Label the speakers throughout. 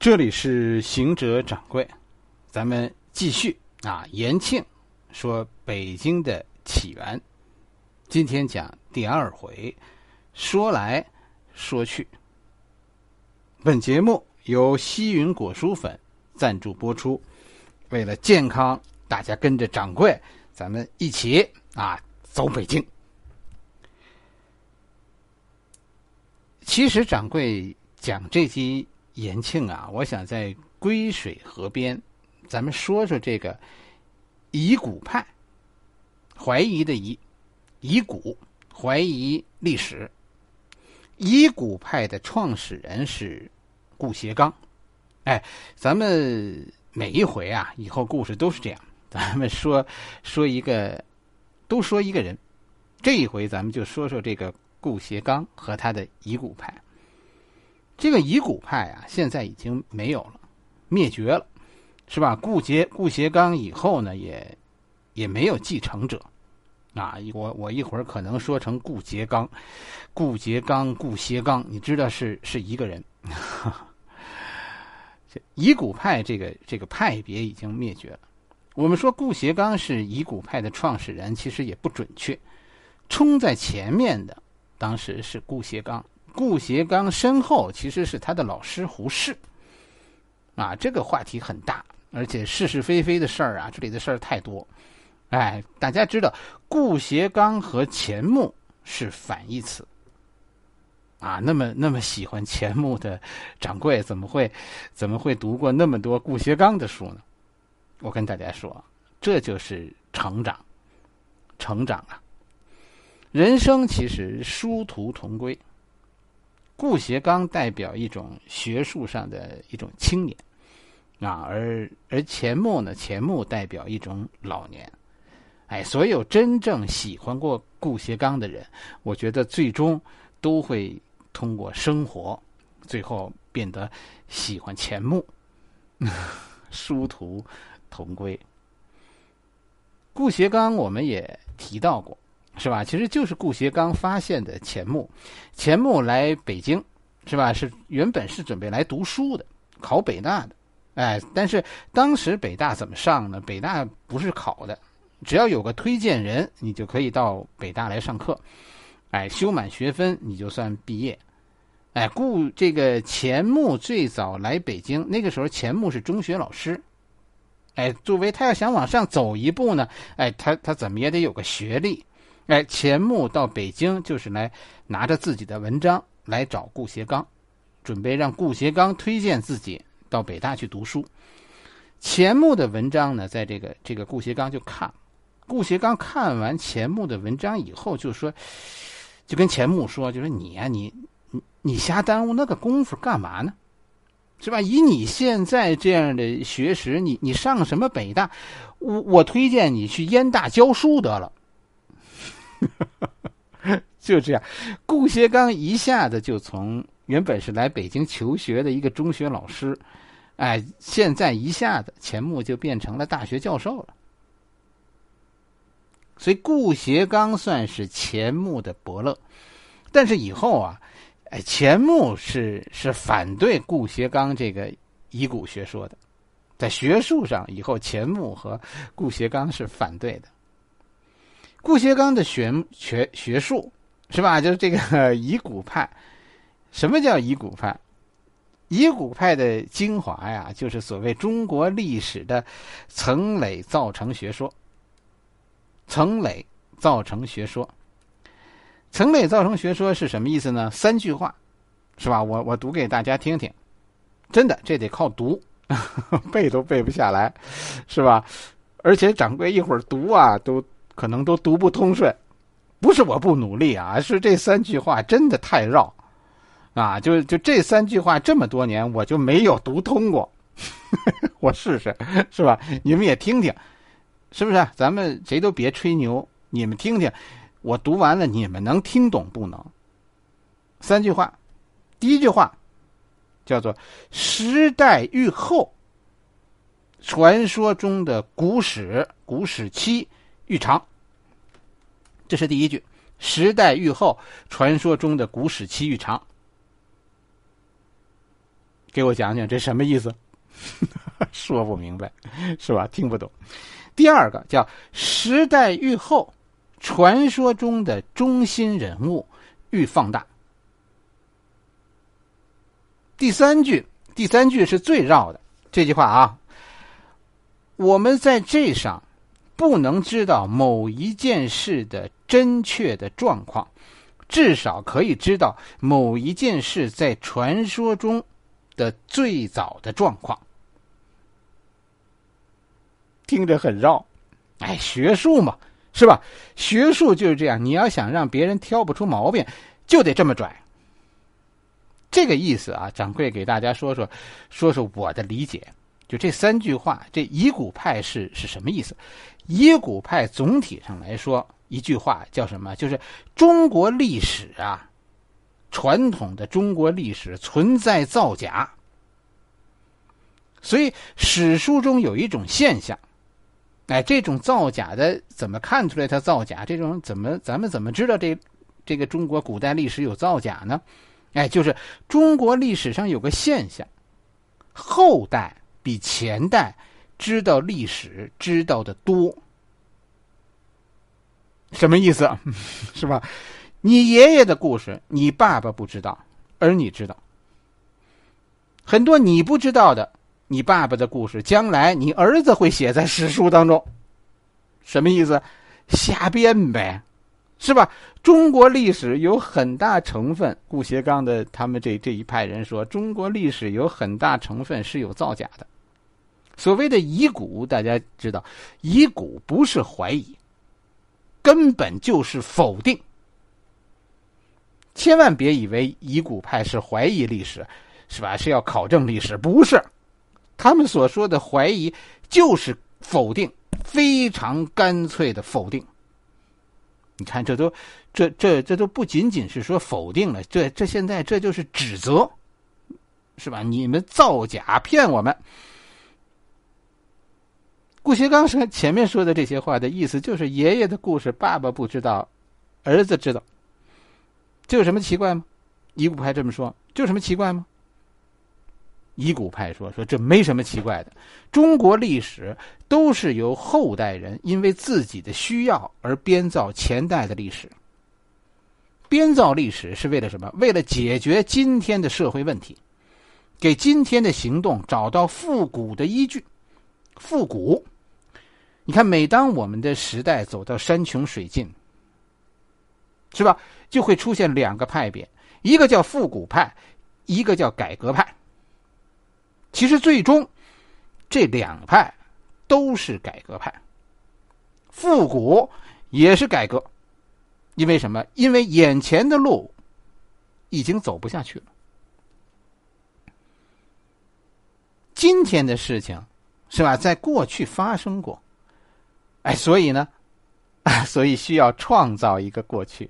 Speaker 1: 这里是行者掌柜，咱们继续啊。延庆说北京的起源，今天讲第二回，说来说去。本节目由西云果蔬粉赞助播出。为了健康，大家跟着掌柜，咱们一起啊走北京。其实掌柜讲这集。延庆啊，我想在归水河边，咱们说说这个疑古派，怀疑的疑，疑古，怀疑历史。疑古派的创始人是顾颉刚。哎，咱们每一回啊，以后故事都是这样，咱们说说一个，都说一个人。这一回咱们就说说这个顾颉刚和他的疑古派。这个遗骨派啊，现在已经没有了，灭绝了，是吧？顾颉顾颉刚以后呢，也也没有继承者，啊，我我一会儿可能说成顾颉刚，顾颉刚顾颉刚，你知道是是一个人。这遗骨派这个这个派别已经灭绝了。我们说顾颉刚是遗骨派的创始人，其实也不准确，冲在前面的当时是顾颉刚。顾颉刚身后其实是他的老师胡适，啊，这个话题很大，而且是是非非的事儿啊，这里的事儿太多。哎，大家知道顾颉刚和钱穆是反义词，啊，那么那么喜欢钱穆的掌柜怎么会怎么会读过那么多顾颉刚的书呢？我跟大家说，这就是成长，成长啊，人生其实殊途同归。顾颉刚代表一种学术上的一种青年，啊，而而钱穆呢，钱穆代表一种老年，哎，所有真正喜欢过顾颉刚的人，我觉得最终都会通过生活，最后变得喜欢钱穆，殊途同归。顾颉刚我们也提到过。是吧？其实就是顾颉刚发现的钱穆，钱穆来北京，是吧？是原本是准备来读书的，考北大的，哎，但是当时北大怎么上呢？北大不是考的，只要有个推荐人，你就可以到北大来上课，哎，修满学分你就算毕业，哎，顾这个钱穆最早来北京，那个时候钱穆是中学老师，哎，作为他要想往上走一步呢，哎，他他怎么也得有个学历。哎，钱穆到北京就是来拿着自己的文章来找顾颉刚，准备让顾颉刚推荐自己到北大去读书。钱穆的文章呢，在这个这个顾颉刚就看，顾颉刚看完钱穆的文章以后，就说，就跟钱穆说，就说你呀，你你你瞎耽误那个功夫干嘛呢？是吧？以你现在这样的学识，你你上什么北大？我我推荐你去燕大教书得了。就这样，顾颉刚一下子就从原本是来北京求学的一个中学老师，哎，现在一下子钱穆就变成了大学教授了。所以顾颉刚算是钱穆的伯乐，但是以后啊，哎，钱穆是是反对顾颉刚这个遗骨学说的，在学术上，以后钱穆和顾颉刚是反对的。顾颉刚的学学学术是吧？就是这个遗骨派。什么叫遗骨派？遗骨派的精华呀，就是所谓中国历史的层累造成学说。层累造成学说，层累造成学说是什么意思呢？三句话，是吧？我我读给大家听听。真的，这得靠读，背都背不下来，是吧？而且掌柜一会儿读啊，都。可能都读不通顺，不是我不努力啊，是这三句话真的太绕，啊，就就这三句话这么多年我就没有读通过，我试试是吧？你们也听听，是不是？咱们谁都别吹牛，你们听听，我读完了你们能听懂不能？三句话，第一句话叫做“时代愈后”，传说中的古史古史期愈长。这是第一句，时代愈后，传说中的古史期愈长。给我讲讲这什么意思？说不明白，是吧？听不懂。第二个叫时代愈后，传说中的中心人物愈放大。第三句，第三句是最绕的这句话啊。我们在这上不能知道某一件事的真确的状况，至少可以知道某一件事在传说中的最早的状况。听着很绕，哎，学术嘛，是吧？学术就是这样，你要想让别人挑不出毛病，就得这么拽。这个意思啊，掌柜给大家说说，说说我的理解。就这三句话，这遗骨派是是什么意思？遗骨派总体上来说，一句话叫什么？就是中国历史啊，传统的中国历史存在造假。所以史书中有一种现象。哎，这种造假的怎么看出来它造假？这种怎么咱们怎么知道这这个中国古代历史有造假呢？哎，就是中国历史上有个现象，后代比前代知道历史知道的多。什么意思？是吧？你爷爷的故事，你爸爸不知道，而你知道很多你不知道的。你爸爸的故事，将来你儿子会写在史书当中，什么意思？瞎编呗，是吧？中国历史有很大成分，顾颉刚的他们这这一派人说，中国历史有很大成分是有造假的。所谓的遗骨，大家知道，遗骨不是怀疑，根本就是否定。千万别以为遗骨派是怀疑历史，是吧？是要考证历史，不是。他们所说的怀疑，就是否定，非常干脆的否定。你看，这都，这这这都不仅仅是说否定了，这这现在这就是指责，是吧？你们造假骗我们。顾颉刚说前面说的这些话的意思，就是爷爷的故事，爸爸不知道，儿子知道，这有什么奇怪吗？遗骨派这么说，这有什么奇怪吗？遗骨派说：“说这没什么奇怪的，中国历史都是由后代人因为自己的需要而编造前代的历史。编造历史是为了什么？为了解决今天的社会问题，给今天的行动找到复古的依据。复古，你看，每当我们的时代走到山穷水尽，是吧？就会出现两个派别，一个叫复古派，一个叫改革派。”其实最终，这两派都是改革派。复古也是改革，因为什么？因为眼前的路已经走不下去了。今天的事情是吧，在过去发生过，哎，所以呢，所以需要创造一个过去。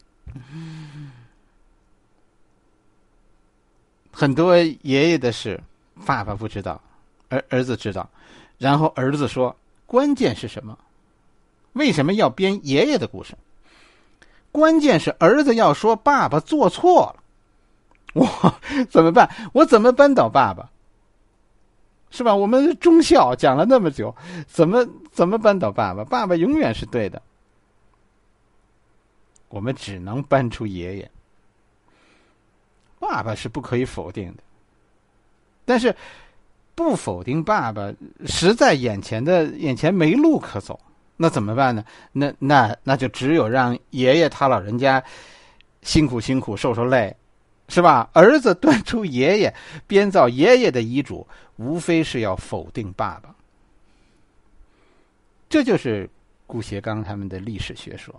Speaker 1: 很多爷爷的事。爸爸不知道，儿儿子知道，然后儿子说：“关键是什么？为什么要编爷爷的故事？关键是儿子要说爸爸做错了，我怎么办？我怎么扳倒爸爸？是吧？我们忠孝讲了那么久，怎么怎么扳倒爸爸？爸爸永远是对的，我们只能搬出爷爷。爸爸是不可以否定的。”但是，不否定爸爸，实在眼前的眼前没路可走，那怎么办呢？那那那就只有让爷爷他老人家辛苦辛苦受受累，是吧？儿子端出爷爷编造爷爷的遗嘱，无非是要否定爸爸。这就是顾颉刚他们的历史学说，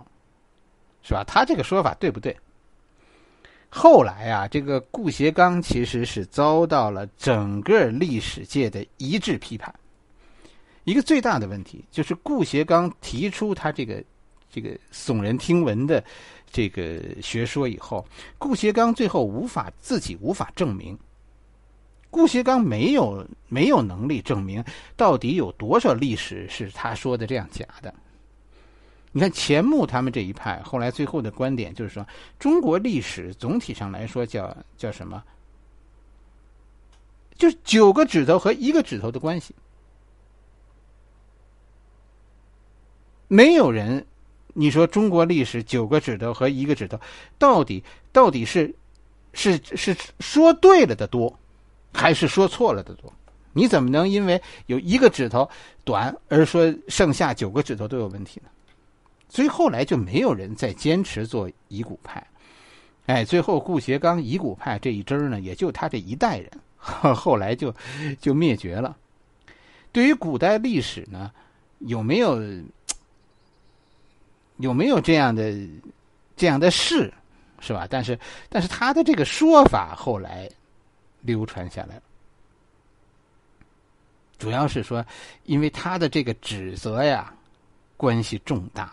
Speaker 1: 是吧？他这个说法对不对？后来啊，这个顾颉刚其实是遭到了整个历史界的一致批判。一个最大的问题就是顾颉刚提出他这个这个耸人听闻的这个学说以后，顾颉刚最后无法自己无法证明。顾颉刚没有没有能力证明到底有多少历史是他说的这样假的。你看钱穆他们这一派，后来最后的观点就是说，中国历史总体上来说叫叫什么？就是九个指头和一个指头的关系。没有人，你说中国历史九个指头和一个指头，到底到底是是是说对了的多，还是说错了的多？你怎么能因为有一个指头短而说剩下九个指头都有问题呢？所以后来就没有人再坚持做遗骨派，哎，最后顾颉刚遗骨派这一支呢，也就他这一代人，后来就就灭绝了。对于古代历史呢，有没有有没有这样的这样的事，是吧？但是但是他的这个说法后来流传下来。主要是说，因为他的这个指责呀，关系重大，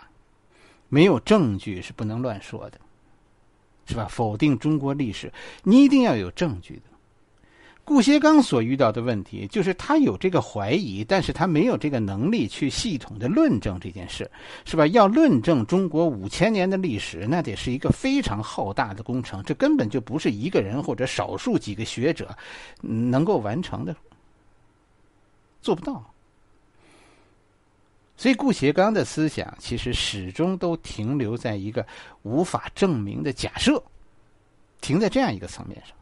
Speaker 1: 没有证据是不能乱说的，是吧？否定中国历史，你一定要有证据的。顾颉刚所遇到的问题，就是他有这个怀疑，但是他没有这个能力去系统的论证这件事，是吧？要论证中国五千年的历史，那得是一个非常浩大的工程，这根本就不是一个人或者少数几个学者能够完成的。做不到，所以顾颉刚的思想其实始终都停留在一个无法证明的假设，停在这样一个层面上。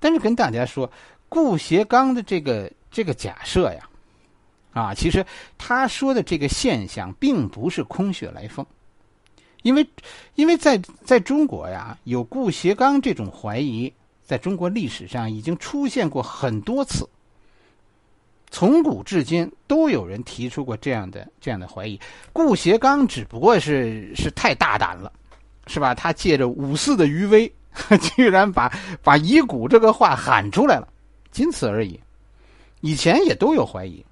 Speaker 1: 但是跟大家说，顾颉刚的这个这个假设呀，啊，其实他说的这个现象并不是空穴来风，因为因为在在中国呀，有顾颉刚这种怀疑，在中国历史上已经出现过很多次。从古至今都有人提出过这样的这样的怀疑，顾颉刚只不过是是太大胆了，是吧？他借着五四的余威，居然把把遗骨这个话喊出来了，仅此而已。以前也都有怀疑，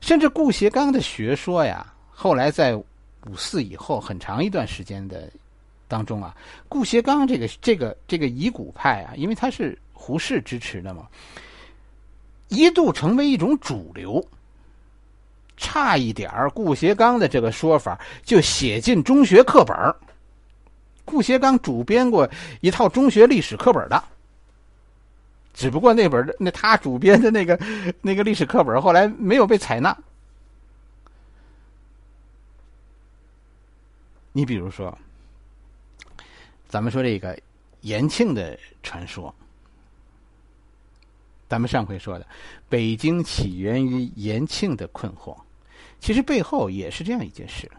Speaker 1: 甚至顾颉刚的学说呀，后来在五四以后很长一段时间的当中啊，顾颉刚这个这个这个遗骨派啊，因为他是胡适支持的嘛。一度成为一种主流，差一点儿，顾颉刚的这个说法就写进中学课本顾颉刚主编过一套中学历史课本的，只不过那本那他主编的那个 那个历史课本后来没有被采纳。你比如说，咱们说这个延庆的传说。咱们上回说的，北京起源于延庆的困惑，其实背后也是这样一件事。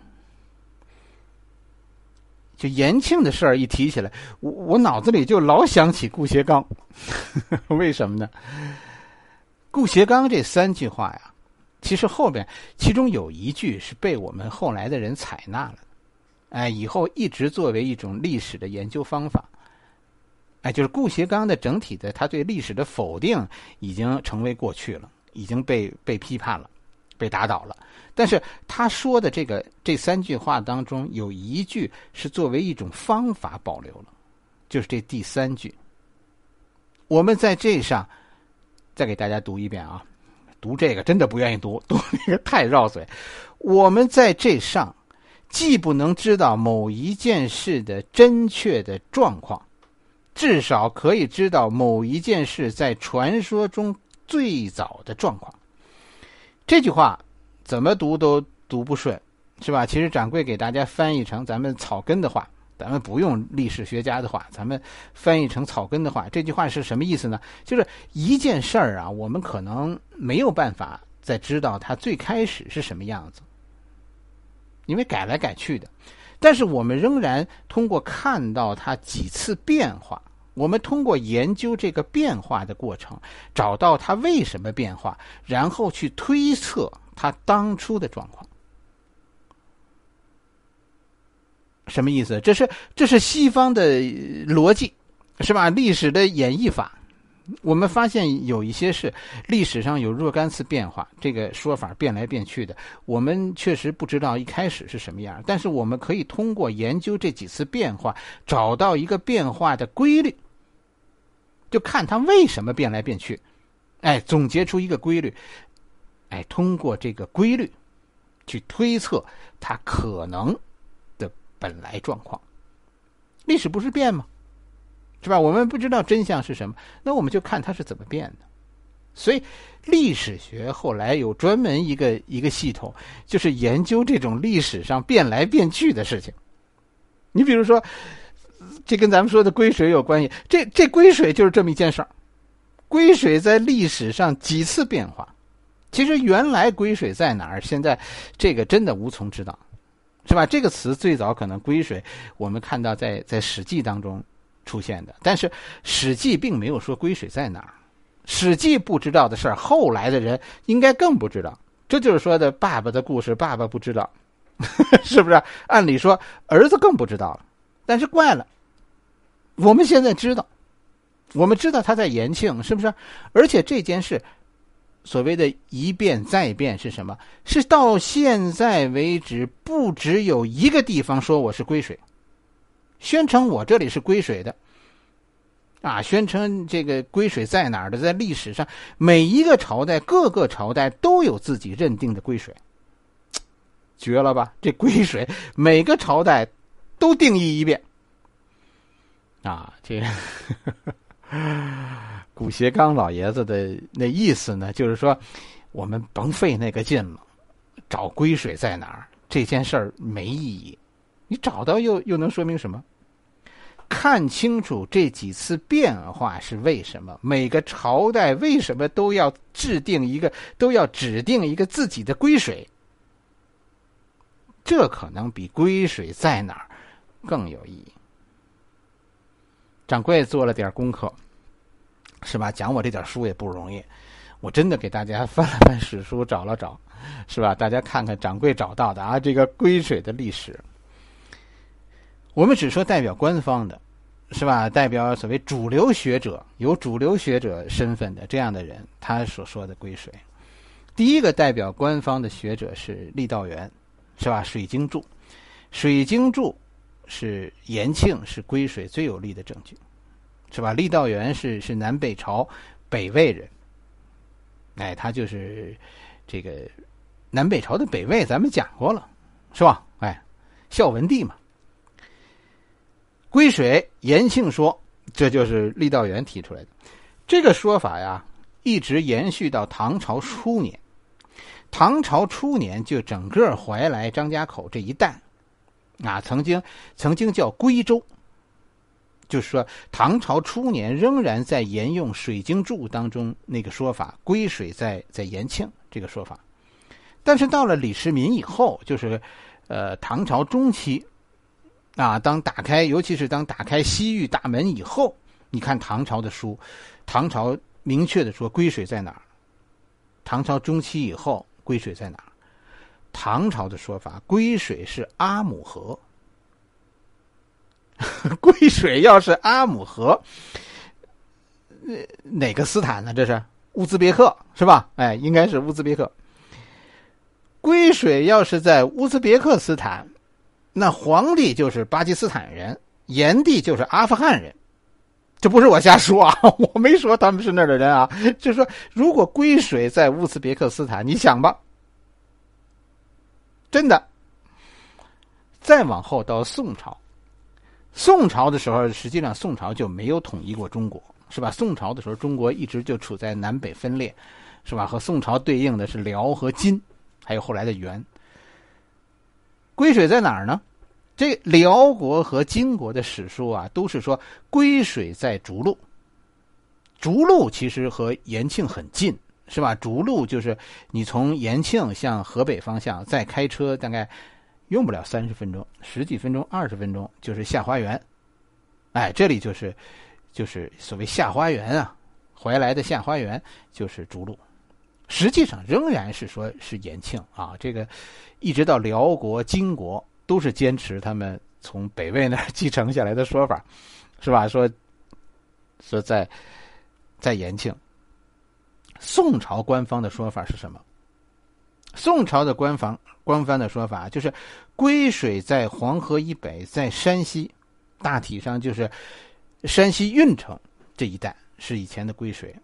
Speaker 1: 就延庆的事儿一提起来，我我脑子里就老想起顾颉刚，为什么呢？顾颉刚这三句话呀，其实后边其中有一句是被我们后来的人采纳了，哎，以后一直作为一种历史的研究方法。哎，就是顾颉刚的整体的他对历史的否定已经成为过去了，已经被被批判了，被打倒了。但是他说的这个这三句话当中，有一句是作为一种方法保留了，就是这第三句。我们在这上再给大家读一遍啊，读这个真的不愿意读，读那个太绕嘴。我们在这上既不能知道某一件事的真确的状况。至少可以知道某一件事在传说中最早的状况。这句话怎么读都读不顺，是吧？其实掌柜给大家翻译成咱们草根的话，咱们不用历史学家的话，咱们翻译成草根的话，这句话是什么意思呢？就是一件事儿啊，我们可能没有办法再知道它最开始是什么样子，因为改来改去的。但是我们仍然通过看到它几次变化，我们通过研究这个变化的过程，找到它为什么变化，然后去推测它当初的状况。什么意思？这是这是西方的逻辑，是吧？历史的演绎法。我们发现有一些是历史上有若干次变化，这个说法变来变去的。我们确实不知道一开始是什么样，但是我们可以通过研究这几次变化，找到一个变化的规律，就看它为什么变来变去，哎，总结出一个规律，哎，通过这个规律去推测它可能的本来状况。历史不是变吗？是吧？我们不知道真相是什么，那我们就看它是怎么变的。所以，历史学后来有专门一个一个系统，就是研究这种历史上变来变去的事情。你比如说，这跟咱们说的归水有关系。这这归水就是这么一件事儿。归水在历史上几次变化，其实原来归水在哪儿，现在这个真的无从知道，是吧？这个词最早可能归水，我们看到在在《史记》当中出现的，但是《史记》并没有说归水在哪儿。《史记》不知道的事儿，后来的人应该更不知道。这就是说的爸爸的故事，爸爸不知道，是不是？按理说儿子更不知道了。但是怪了，我们现在知道，我们知道他在延庆，是不是？而且这件事，所谓的一变再变是什么？是到现在为止，不只有一个地方说我是归水，宣称我这里是归水的。啊，宣称这个归水在哪儿的，在历史上每一个朝代、各个朝代都有自己认定的归水，绝了吧？这归水每个朝代都定义一遍。啊，这个 古斜刚老爷子的那意思呢，就是说我们甭费那个劲了，找归水在哪儿这件事儿没意义，你找到又又能说明什么？看清楚这几次变化是为什么？每个朝代为什么都要制定一个，都要指定一个自己的归水？这可能比归水在哪儿更有意义。掌柜做了点功课，是吧？讲我这点书也不容易，我真的给大家翻了翻史书，找了找，是吧？大家看看掌柜找到的啊，这个归水的历史。我们只说代表官方的，是吧？代表所谓主流学者、有主流学者身份的这样的人，他所说的归水。第一个代表官方的学者是郦道元，是吧？水经注，水经注是延庆是归水最有力的证据，是吧？郦道元是是南北朝北魏人，哎，他就是这个南北朝的北魏，咱们讲过了，是吧？哎，孝文帝嘛。归水，延庆说，这就是郦道元提出来的。这个说法呀，一直延续到唐朝初年。唐朝初年，就整个怀来、张家口这一带，啊，曾经曾经叫归州。就是说，唐朝初年仍然在沿用《水经注》当中那个说法，归水在在延庆这个说法。但是到了李世民以后，就是呃唐朝中期。啊，当打开，尤其是当打开西域大门以后，你看唐朝的书，唐朝明确的说归水在哪儿？唐朝中期以后，归水在哪儿？唐朝的说法，归水是阿姆河。归水要是阿姆河，哪个斯坦呢？这是乌兹别克是吧？哎，应该是乌兹别克。归水要是在乌兹别克斯坦。那皇帝就是巴基斯坦人，炎帝就是阿富汗人，这不是我瞎说啊，我没说他们是那儿的人啊，就是说，如果归水在乌兹别克斯坦，你想吧，真的。再往后到宋朝，宋朝的时候，实际上宋朝就没有统一过中国，是吧？宋朝的时候，中国一直就处在南北分裂，是吧？和宋朝对应的是辽和金，还有后来的元。归水在哪儿呢？这辽国和金国的史书啊，都是说归水在逐鹿。逐鹿其实和延庆很近，是吧？逐鹿就是你从延庆向河北方向再开车，大概用不了三十分钟，十几分钟、二十分钟就是下花园。哎，这里就是就是所谓下花园啊，怀来的下花园就是逐鹿。实际上仍然是说是延庆啊，这个一直到辽国、金国都是坚持他们从北魏那儿继承下来的说法，是吧？说说在在延庆。宋朝官方的说法是什么？宋朝的官方官方的说法就是归水在黄河以北，在山西，大体上就是山西运城这一带是以前的归水。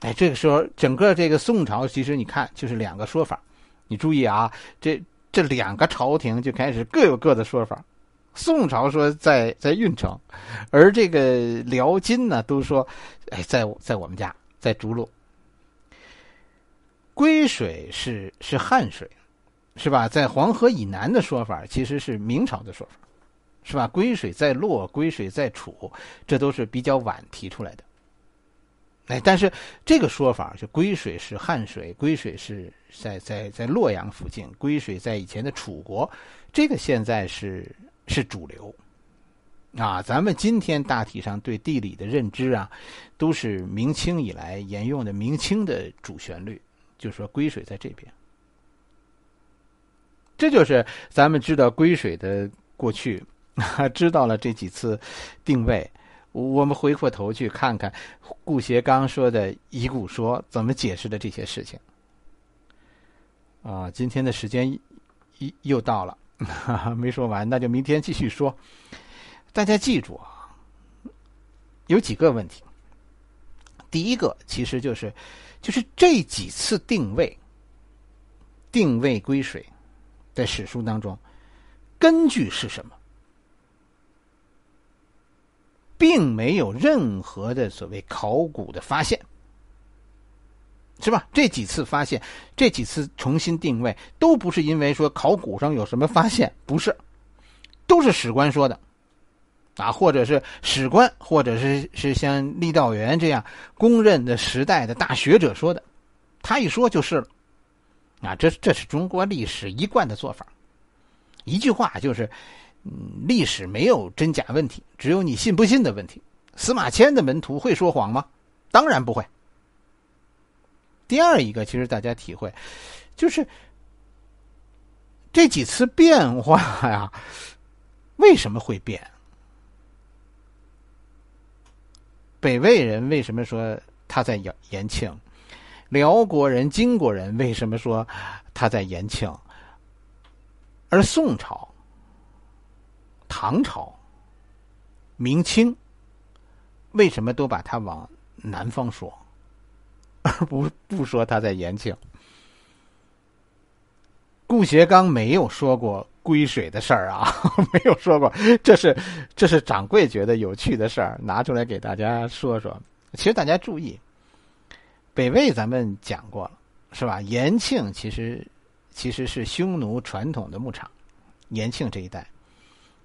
Speaker 1: 哎，这个时候，整个这个宋朝，其实你看，就是两个说法。你注意啊，这这两个朝廷就开始各有各的说法。宋朝说在在运城，而这个辽金呢都说，哎，在在我们家，在涿鹿。归水是是汉水，是吧？在黄河以南的说法其实是明朝的说法，是吧？归水在洛，归水在楚，这都是比较晚提出来的。哎，但是这个说法就归水是汉水，归水是在在在洛阳附近，归水在以前的楚国，这个现在是是主流。啊，咱们今天大体上对地理的认知啊，都是明清以来沿用的明清的主旋律。就是说归水在这边，这就是咱们知道归水的过去，知道了这几次定位。我们回过头去看看顾颉刚说的遗骨说怎么解释的这些事情。啊，今天的时间又又到了，没说完，那就明天继续说。大家记住啊，有几个问题。第一个其实就是。就是这几次定位，定位归水，在史书当中，根据是什么，并没有任何的所谓考古的发现，是吧？这几次发现，这几次重新定位，都不是因为说考古上有什么发现，不是，都是史官说的。啊，或者是史官，或者是是像郦道元这样公认的时代的大学者说的，他一说就是了。啊，这这是中国历史一贯的做法。一句话就是，嗯，历史没有真假问题，只有你信不信的问题。司马迁的门徒会说谎吗？当然不会。第二一个，其实大家体会，就是这几次变化呀，为什么会变？北魏人为什么说他在延延庆？辽国人、金国人为什么说他在延庆？而宋朝、唐朝、明清为什么都把它往南方说，而不不说他在延庆？顾颉刚没有说过。归水的事儿啊，没有说过，这是这是掌柜觉得有趣的事儿，拿出来给大家说说。其实大家注意，北魏咱们讲过了，是吧？延庆其实其实是匈奴传统的牧场，延庆这一带，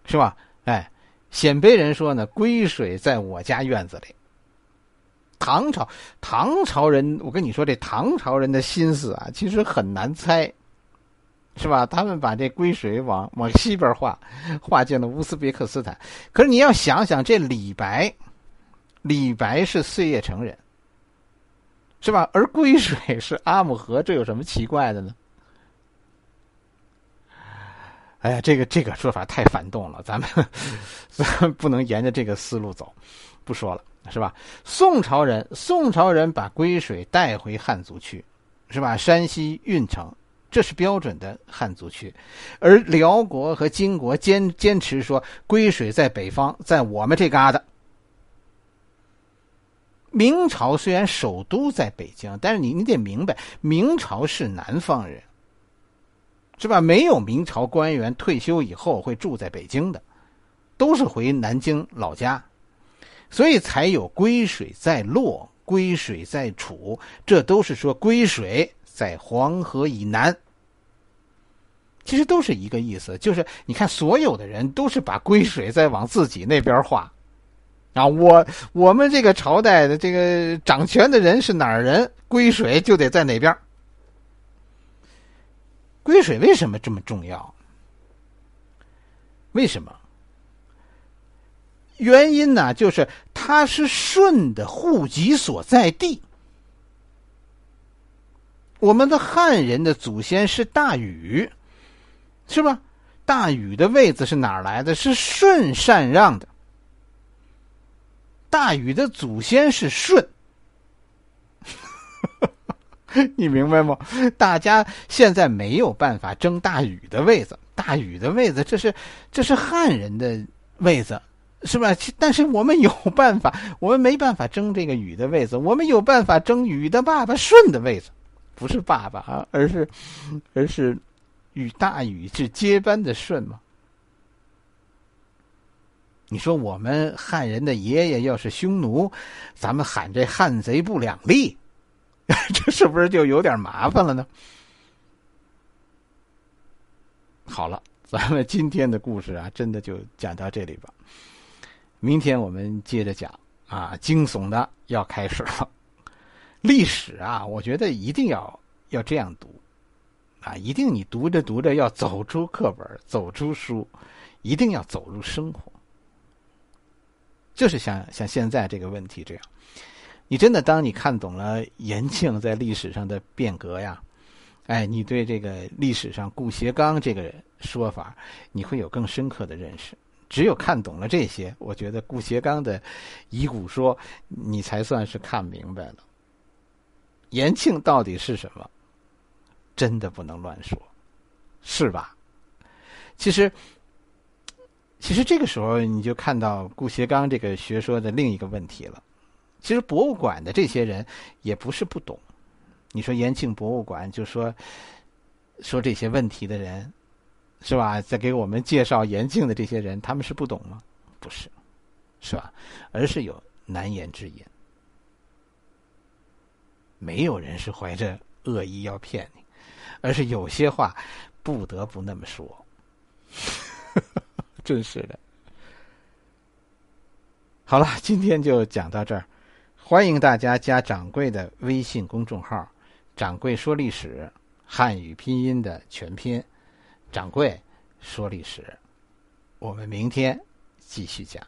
Speaker 1: 是吧？哎，鲜卑人说呢，归水在我家院子里。唐朝唐朝人，我跟你说，这唐朝人的心思啊，其实很难猜。是吧？他们把这归水往往西边划，划进了乌兹别克斯坦。可是你要想想，这李白，李白是碎叶城人，是吧？而归水是阿姆河，这有什么奇怪的呢？哎呀，这个这个说法太反动了，咱们 咱不能沿着这个思路走，不说了，是吧？宋朝人，宋朝人把归水带回汉族去，是吧？山西运城。这是标准的汉族区，而辽国和金国坚坚持说归水在北方，在我们这旮瘩。明朝虽然首都在北京，但是你你得明白，明朝是南方人，是吧？没有明朝官员退休以后会住在北京的，都是回南京老家，所以才有归水在洛，归水在楚，这都是说归水。在黄河以南，其实都是一个意思，就是你看，所有的人都是把归水在往自己那边划，啊，我我们这个朝代的这个掌权的人是哪儿人，归水就得在哪边。归水为什么这么重要？为什么？原因呢，就是它是舜的户籍所在地。我们的汉人的祖先是大禹，是吧？大禹的位子是哪儿来的？是舜禅让的。大禹的祖先是舜，你明白吗？大家现在没有办法争大禹的位子，大禹的位子这是这是汉人的位子，是吧？但是我们有办法，我们没办法争这个禹的位子，我们有办法争禹的爸爸舜的位子。不是爸爸啊，而是，而是与大禹是接班的舜嘛。你说我们汉人的爷爷要是匈奴，咱们喊这汉贼不两立，这是不是就有点麻烦了呢？好了，咱们今天的故事啊，真的就讲到这里吧。明天我们接着讲啊，惊悚的要开始了。历史啊，我觉得一定要要这样读啊，一定你读着读着要走出课本，走出书，一定要走入生活。就是像像现在这个问题这样，你真的当你看懂了延庆在历史上的变革呀。哎，你对这个历史上顾颉刚这个说法，你会有更深刻的认识。只有看懂了这些，我觉得顾颉刚的遗骨说，你才算是看明白了。延庆到底是什么？真的不能乱说，是吧？其实，其实这个时候你就看到顾颉刚这个学说的另一个问题了。其实博物馆的这些人也不是不懂。你说延庆博物馆就说说这些问题的人，是吧？在给我们介绍延庆的这些人，他们是不懂吗？不是，是吧？而是有难言之隐。没有人是怀着恶意要骗你，而是有些话不得不那么说。真是的。好了，今天就讲到这儿，欢迎大家加掌柜的微信公众号。掌柜说历史，汉语拼音的全拼。掌柜说历史，我们明天继续讲。